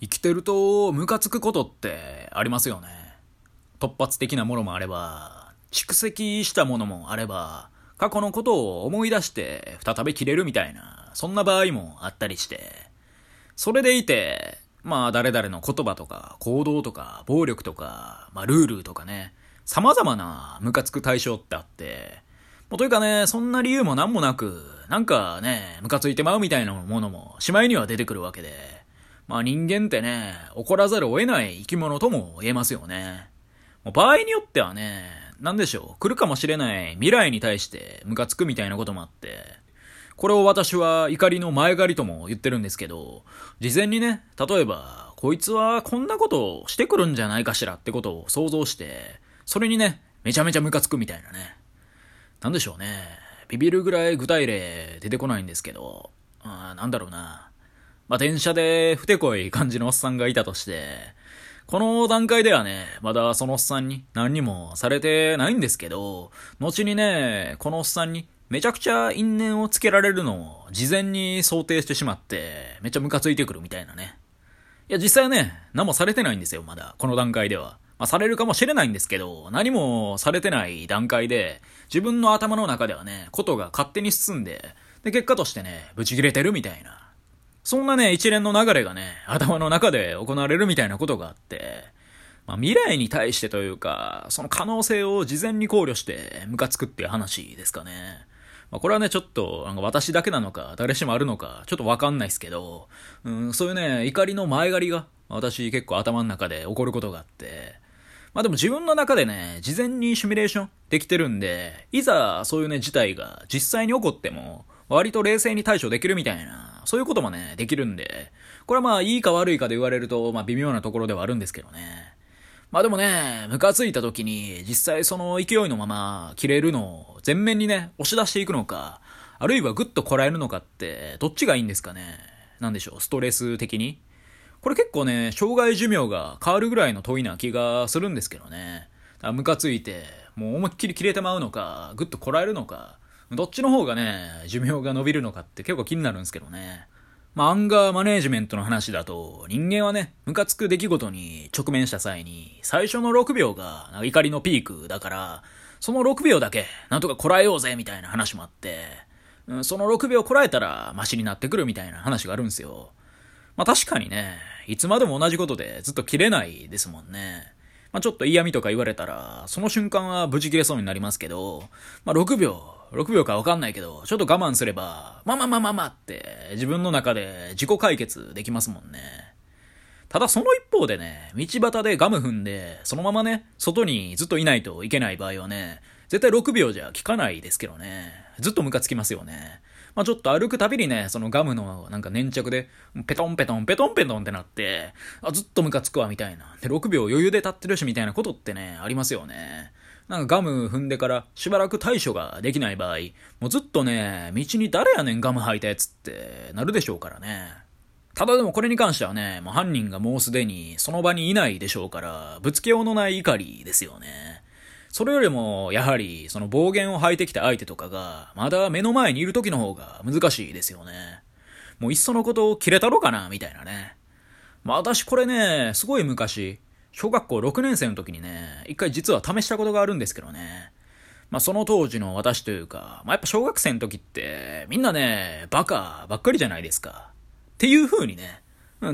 生きてるとムカつくことってありますよね。突発的なものもあれば、蓄積したものもあれば、過去のことを思い出して再び切れるみたいな、そんな場合もあったりして、それでいて、まあ誰々の言葉とか行動とか暴力とか、まあルールとかね、様々なムカつく対象ってあって、もうというかね、そんな理由も何もなく、なんかね、ムカついてまうみたいなものもしまいには出てくるわけで、まあ人間ってね、怒らざるを得ない生き物とも言えますよね。場合によってはね、なんでしょう、来るかもしれない未来に対してムカつくみたいなこともあって、これを私は怒りの前借りとも言ってるんですけど、事前にね、例えば、こいつはこんなことをしてくるんじゃないかしらってことを想像して、それにね、めちゃめちゃムカつくみたいなね。なんでしょうね。ビビるぐらい具体例出てこないんですけど、あなんだろうな。まあ、電車でふてこい感じのおっさんがいたとして、この段階ではね、まだそのおっさんに何にもされてないんですけど、後にね、このおっさんにめちゃくちゃ因縁をつけられるのを事前に想定してしまって、めっちゃムカついてくるみたいなね。いや、実際ね、何もされてないんですよ、まだ。この段階では。まあ、されるかもしれないんですけど、何もされてない段階で、自分の頭の中ではね、ことが勝手に進んで、で、結果としてね、ブチ切れてるみたいな。そんなね、一連の流れがね、頭の中で行われるみたいなことがあって、まあ、未来に対してというか、その可能性を事前に考慮してムカつくっていう話ですかね。まあ、これはね、ちょっと、なんか私だけなのか、誰しもあるのか、ちょっとわかんないですけど、うん、そういうね、怒りの前借りが、私結構頭の中で起こることがあって、まあでも自分の中でね、事前にシミュレーションできてるんで、いざそういうね、事態が実際に起こっても、割と冷静に対処できるみたいな、そういうこともね、できるんで、これはまあいいか悪いかで言われると、まあ微妙なところではあるんですけどね。まあでもね、ムカついた時に、実際その勢いのまま切れるのを前面にね、押し出していくのか、あるいはグッとこらえるのかって、どっちがいいんですかね。なんでしょう、ストレス的に。これ結構ね、障害寿命が変わるぐらいの問いな気がするんですけどね。ムカついて、もう思いっきり切れてまうのか、ぐっとこらえるのか、どっちの方がね、寿命が伸びるのかって結構気になるんですけどね。まあ、アンガーマネージメントの話だと、人間はね、ムカつく出来事に直面した際に、最初の6秒が怒りのピークだから、その6秒だけ、なんとかこらえようぜ、みたいな話もあって、うん、その6秒こらえたら、マシになってくるみたいな話があるんですよ。まあ確かにね、いつまでも同じことでずっと切れないですもんね。まあちょっと嫌味とか言われたら、その瞬間は無事切れそうになりますけど、まあ6秒、6秒かわかんないけど、ちょっと我慢すれば、まあまあまあまあまあって自分の中で自己解決できますもんね。ただその一方でね、道端でガム踏んで、そのままね、外にずっといないといけない場合はね、絶対6秒じゃ効かないですけどね。ずっとムカつきますよね。まあちょっと歩くたびにね、そのガムのなんか粘着で、ペトンペトンペトンペトンってなって、あ、ずっとムカつくわみたいな。で、6秒余裕で立ってるしみたいなことってね、ありますよね。なんかガム踏んでからしばらく対処ができない場合、もうずっとね、道に誰やねんガム履いたやつってなるでしょうからね。ただでもこれに関してはね、もう犯人がもうすでにその場にいないでしょうから、ぶつけようのない怒りですよね。それよりも、やはり、その暴言を吐いてきた相手とかが、まだ目の前にいる時の方が難しいですよね。もういっそのことを切れたろかな、みたいなね。まあ私これね、すごい昔、小学校6年生の時にね、一回実は試したことがあるんですけどね。まあその当時の私というか、まあやっぱ小学生の時って、みんなね、バカばっかりじゃないですか。っていう風にね、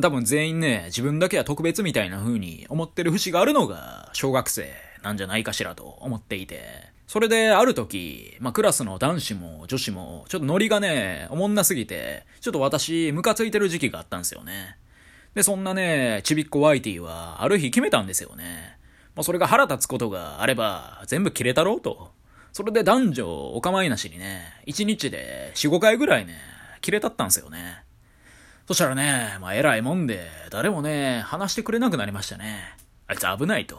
多分全員ね、自分だけは特別みたいな風に思ってる節があるのが小学生なんじゃないかしらと思っていて。それである時、まあ、クラスの男子も女子も、ちょっとノリがね、おもんなすぎて、ちょっと私、ムカついてる時期があったんですよね。で、そんなね、ちびっこワイティは、ある日決めたんですよね。まあ、それが腹立つことがあれば、全部切れたろうと。それで男女お構いなしにね、1日で4、5回ぐらいね、切れたったんですよね。そしたらね、まあ偉いもんで、誰もね、話してくれなくなりましたね。あいつ危ないと。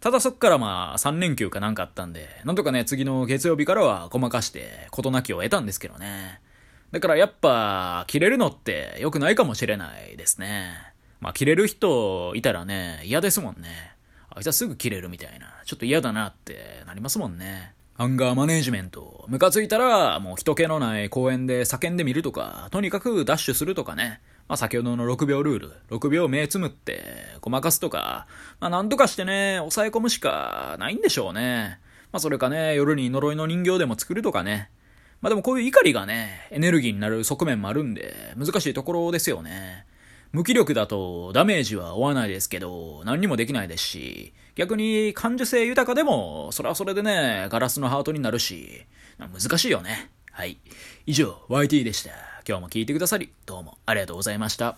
ただそっからまあ3連休かなんかあったんで、なんとかね、次の月曜日からはごまかして、事なきを得たんですけどね。だからやっぱ、切れるのって良くないかもしれないですね。まあ、切れる人いたらね、嫌ですもんね。あいつはすぐ切れるみたいな。ちょっと嫌だなってなりますもんね。アンガーマネージメント。ムカついたら、もう人気のない公園で叫んでみるとか、とにかくダッシュするとかね。まあ、先ほどの6秒ルール、6秒目つむって、ごまかすとか、まあ、なんとかしてね、抑え込むしかないんでしょうね。まあ、それかね、夜に呪いの人形でも作るとかね。まあ、でもこういう怒りがね、エネルギーになる側面もあるんで、難しいところですよね。無気力だとダメージは負わないですけど、何にもできないですし、逆に感受性豊かでも、それはそれでね、ガラスのハートになるし、難しいよね。はい。以上、YT でした。今日も聞いてくださり、どうもありがとうございました。